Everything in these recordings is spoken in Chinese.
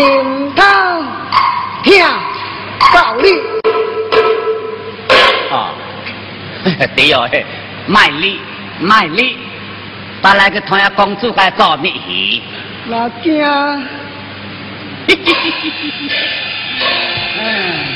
听他听道理啊，对哦，卖力卖力，把那个同样公主该做咩戏？老姜，嗯。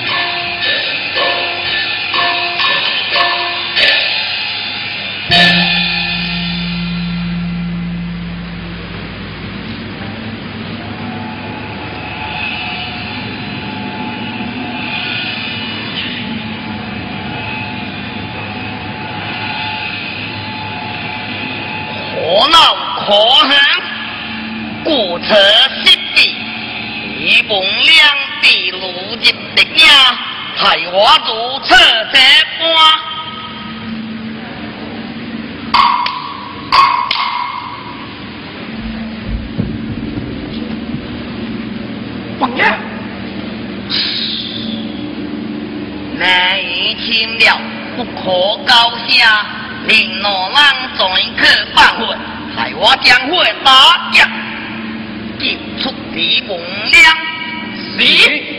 故此失地，以王两弟路金的呀，害我如此这般。王爷，难以听了，不可高声，令两人全可放火，害我将火打掉。杰出的梦想，你。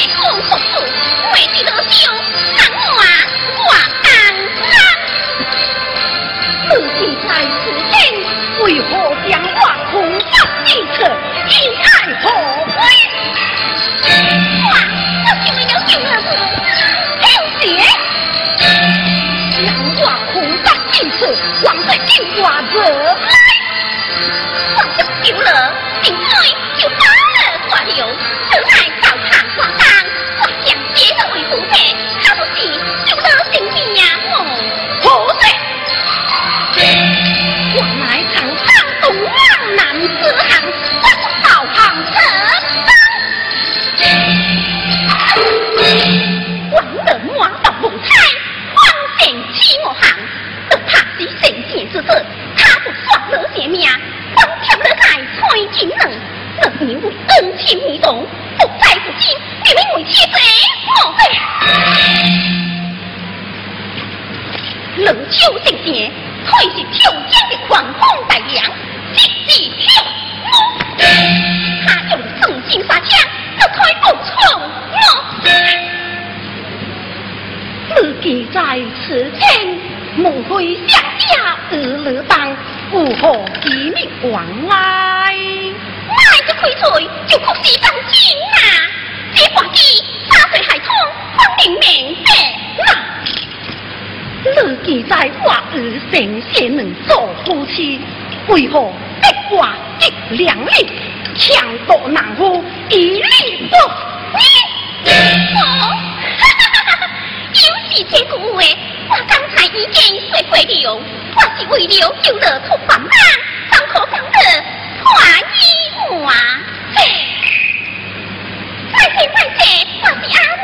为公不酒？让我挂胆叹。母亲在天，为何将万苦担肩侧？一叹何归？我为什么要救你？兄弟，将万苦担肩侧，万岁金瓜子。记载我与神仙能做夫妻，为何得我一两力，强过男儿？咦，我，哈哈哈哈！有几句话，我刚才已经说过了，我是为了救了他妈妈，怎可讲得衣意外？嘿，见再见，我快阿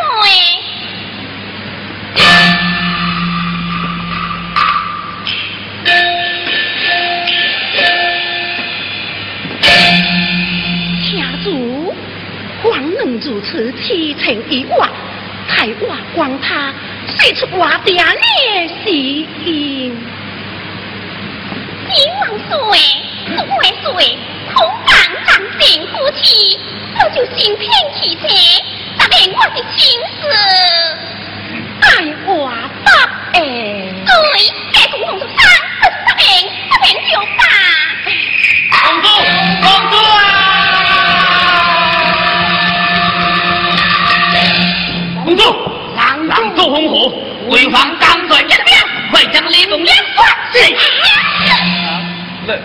此痴情一往，太我光他说出我爹的是因。你王岁，为，所为恐难长成夫妻，我就心平气和，答应我的情事。爱我百岁，这个王三不答应，不答就罢。左，挡住红虎，桂芳站在一边，快将李忠良抓住。左，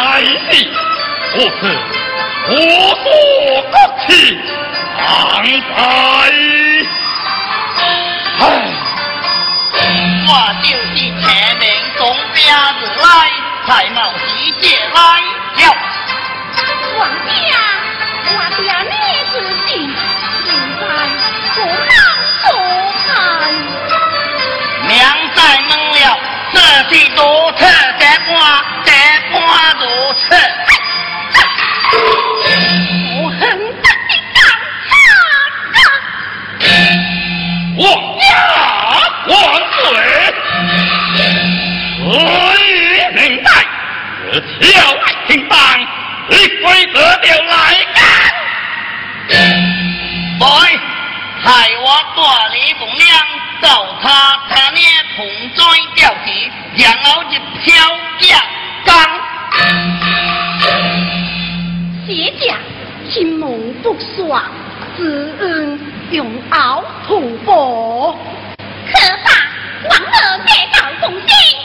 来，我是我所不起，昂哉！我就是面总东边来，财茂西借来。哟，王家，我家你子定应在不能做看。娘在门。这是如此的瓜的瓜如此。我恨得你干啥啥？我呀，我嘴，我明白。要爱听棒，你回可就来干。喂，害我大李姑娘找他他娘同罪掉起。骄傲的飘扬，刚，谁将心梦不爽？恩永傲吐蕃，可把王者带到中心，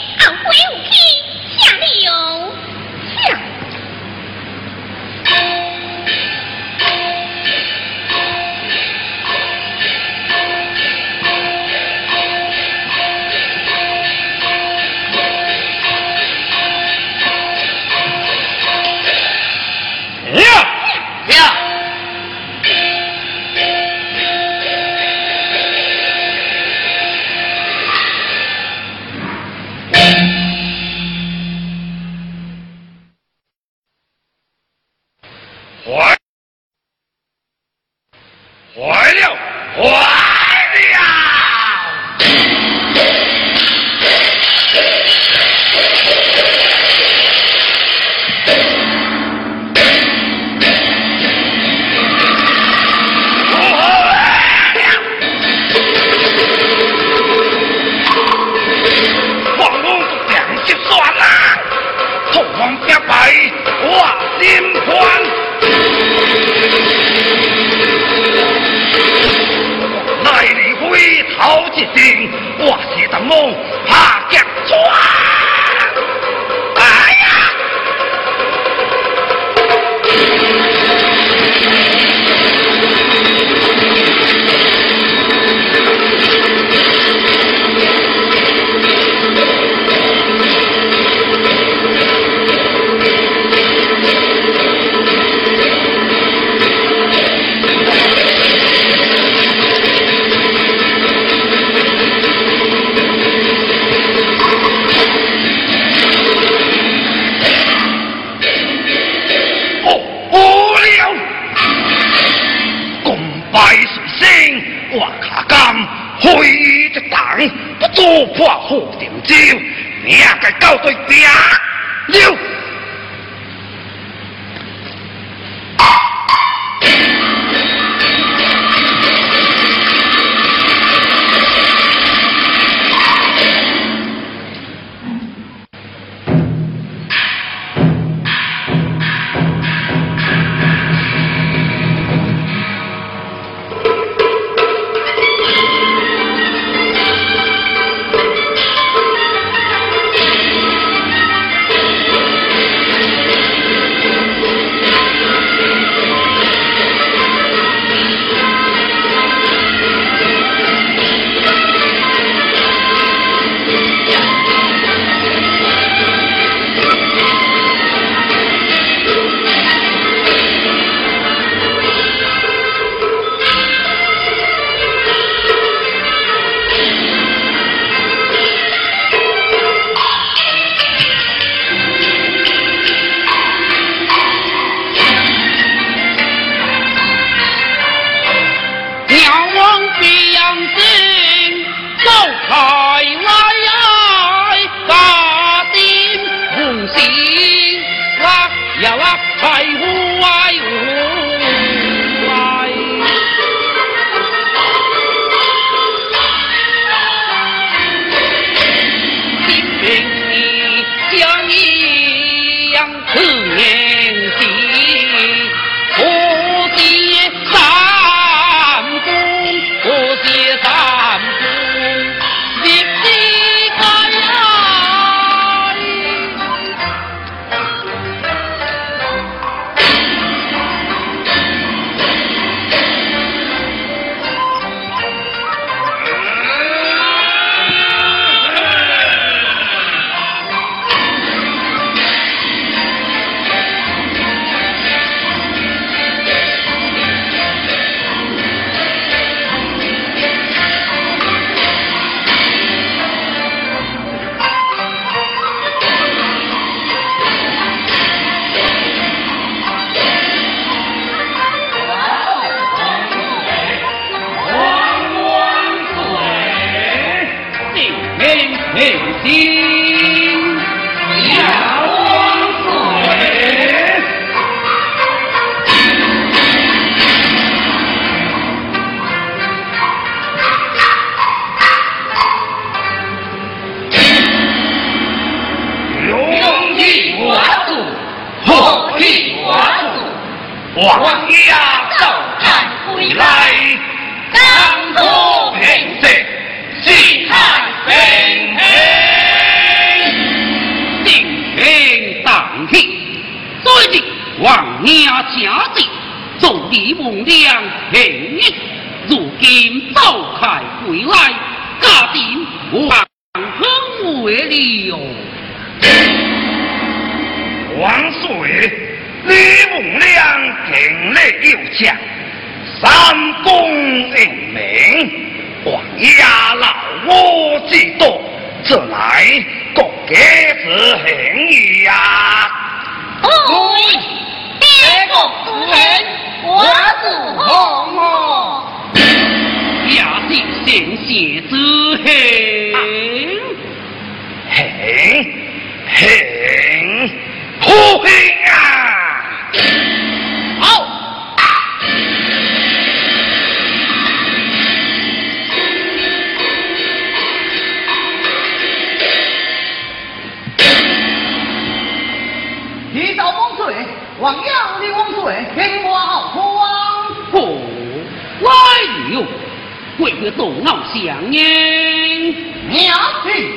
会不会闹我笑呢？娘希，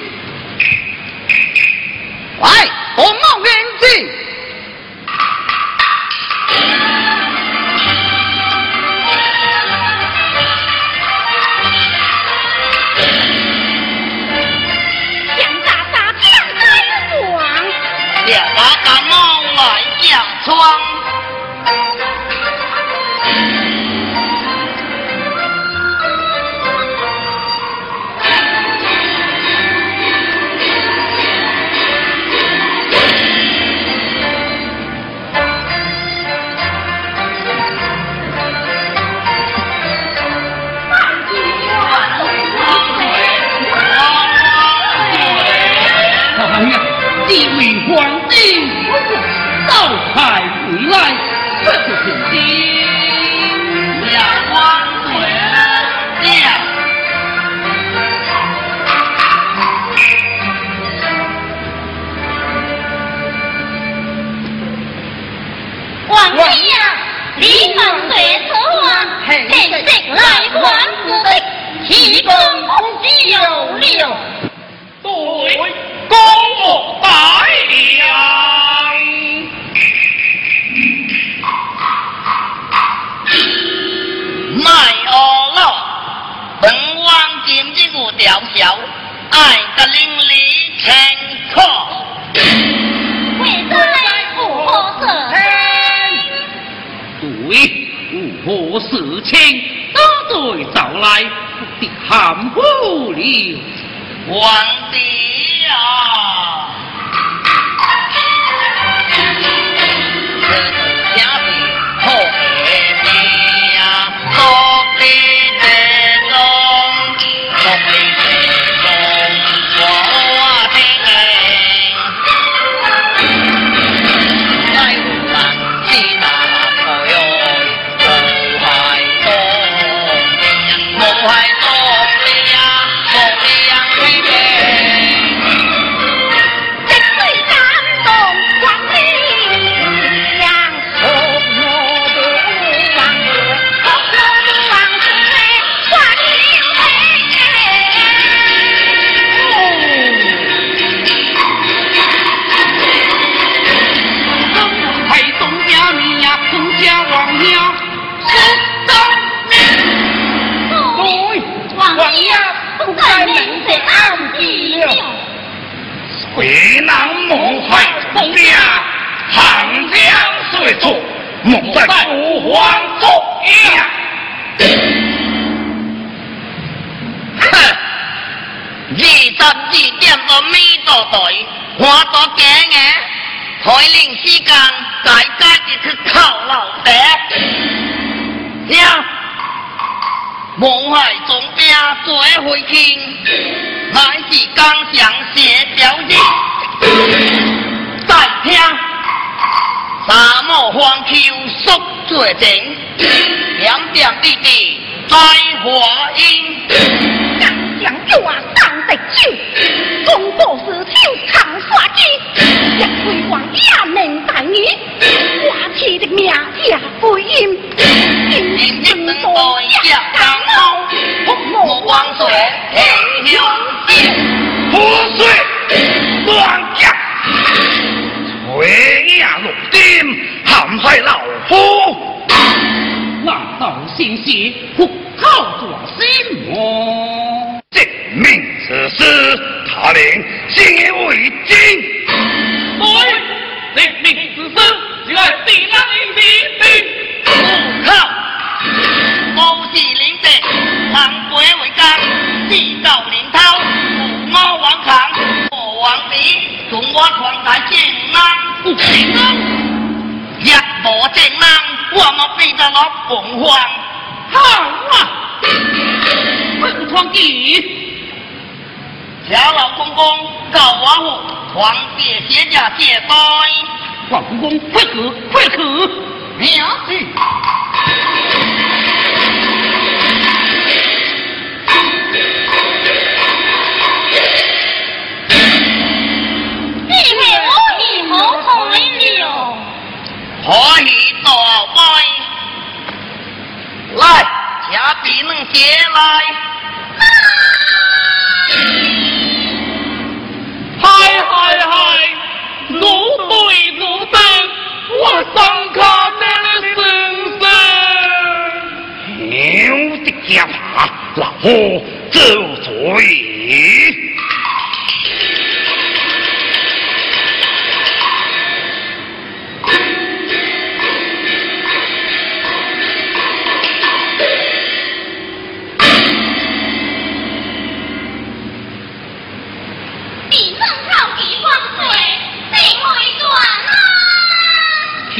喂！在做，某在五皇做呀！哼，二十二点多没坐对，换错站呢。开零时间再再去靠老爹。娘，莫害总兵最会听，乃是刚想写表人。再听。大漠荒丘宿醉醒，盐点滴滴摘花英。长江给我荡得酒，广播时听唱山鸡。一回王哑名大你，我起的名哑观音。人人争在浙江好，我莫王水英雄。不醉不归。鬼呀，龙睛，陷害老夫，难道心血，伏口转心魔。正命此师，他年兴未尽。对，借命此师，就来替俺们拼命。不可，高是灵者，万国为公，地道灵涛，虎猫王强。皇帝，同我皇帝正不平安，一无正南，我莫比得老凤凰好啊！本皇帝，小老公公告我午，皇帝爷爷拜拜，老公公快去快去，喵去！可以大碗，来，家皮蛋咸来。嗨嗨嗨，我辈卤蛋，我上炕了，生上。牛的家法，老虎走嘴。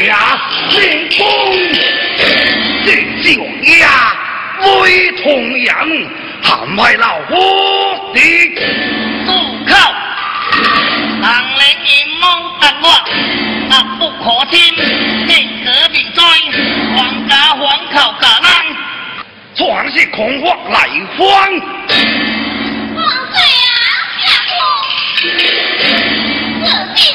呀，令公，这几位呀，同人，喊系老夫的渡口。但令你梦蔽我，不可轻你。何人追，皇家皇口救人？全是恐慌来犯。公，我。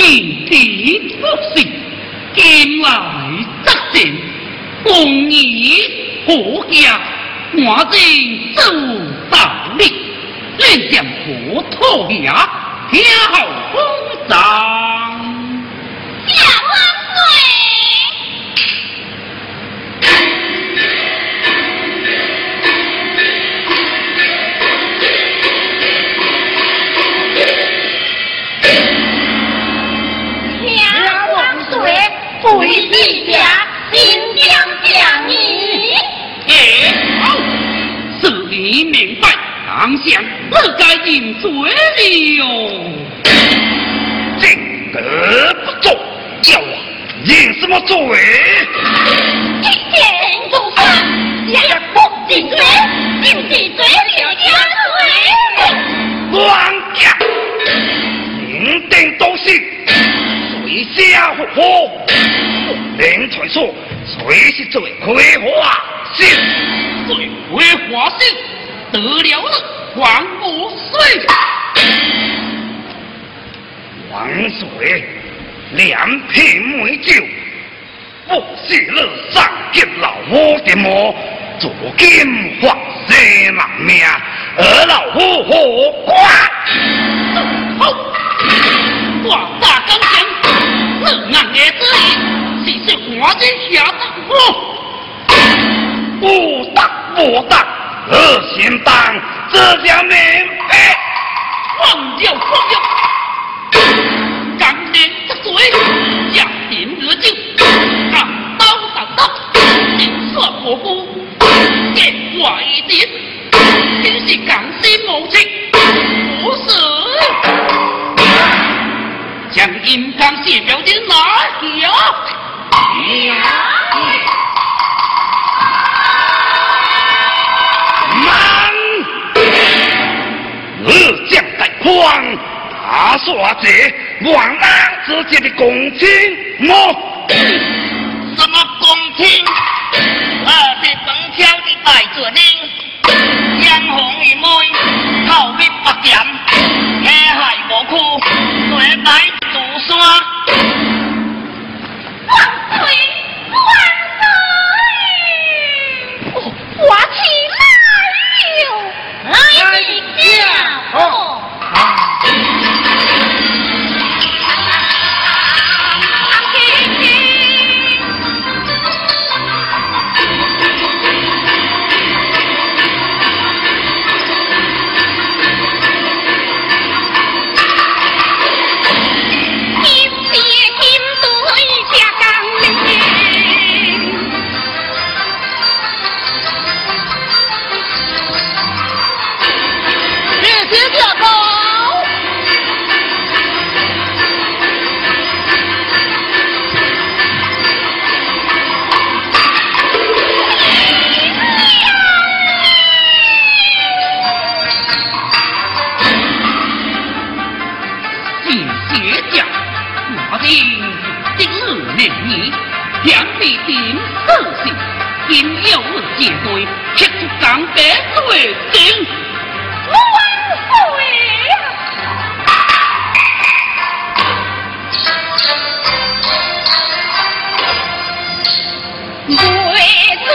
儿地出世，剑来则斩。公义何敬，我自走大力，力将不妥也，听后掌。长。王回陛下，定将降你。哎，是你明白，当下不该认罪了。这个不中，叫我饮什么也不家嘴。定都你下火，连退说，谁是这魁葵花心？魁葵花得了了王五岁，王岁两瓶美酒，不喜乐，上见老夫的魔，如金活谁人命？而老夫妇，挂大钢枪。难言之是说我的下功夫。不得不得，恶先当这条名？哎，忘掉，忘掉。感情之水，养如蓄锐。斗斗斗斗，一雪前耻。结外点，真是甘心无情，不是。将银装雪表的拿下，猛！二将带宽，大帅子，万马之间的共亲莫，什么共亲？我是冯小的代表呢，英雄义妹，靠边不言，天下无苦。原来，书啊。自己对，吃出长白嘴，顶万岁！为尊。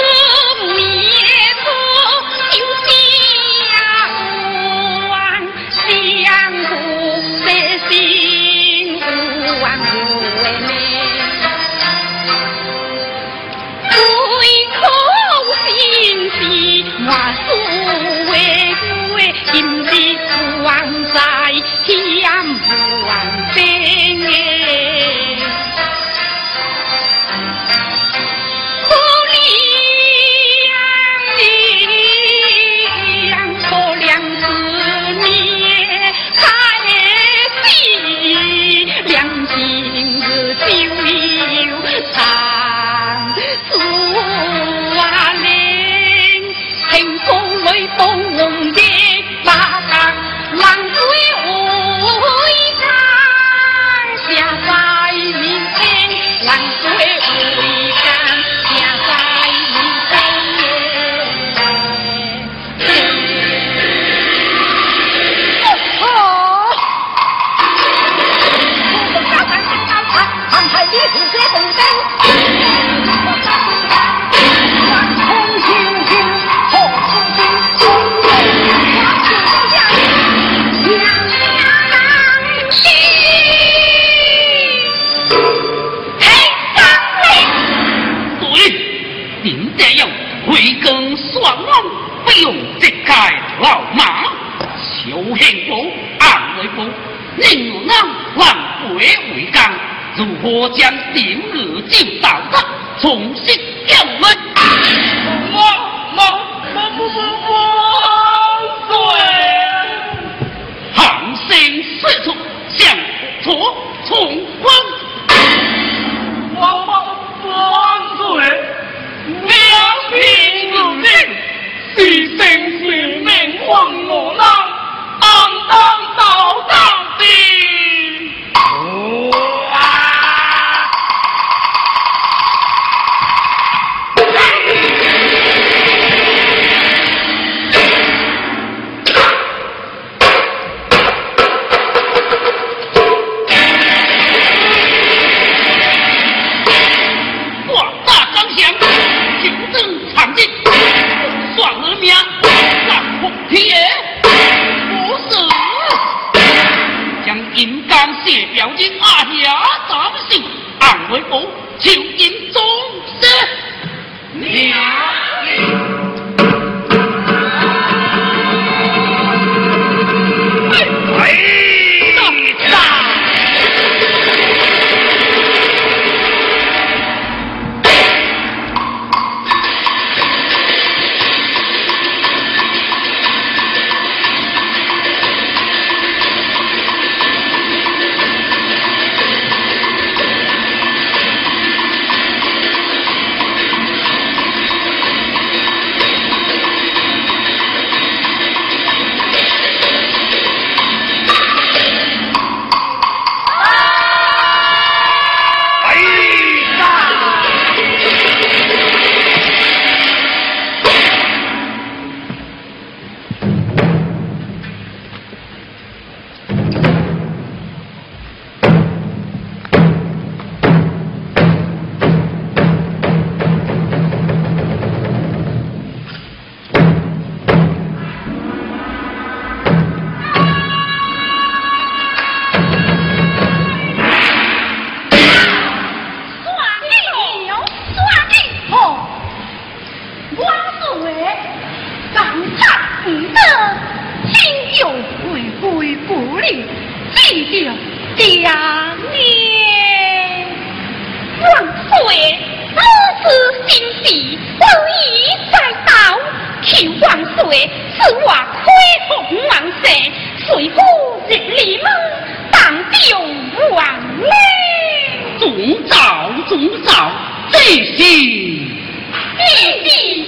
祖嫂，这是你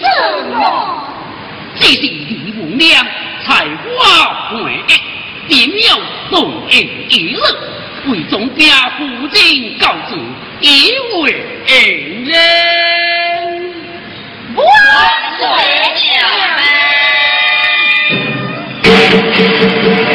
的这是李姑娘采花换药，巧有弄阴一乐，为总家夫人告状，一位恩人，我错了。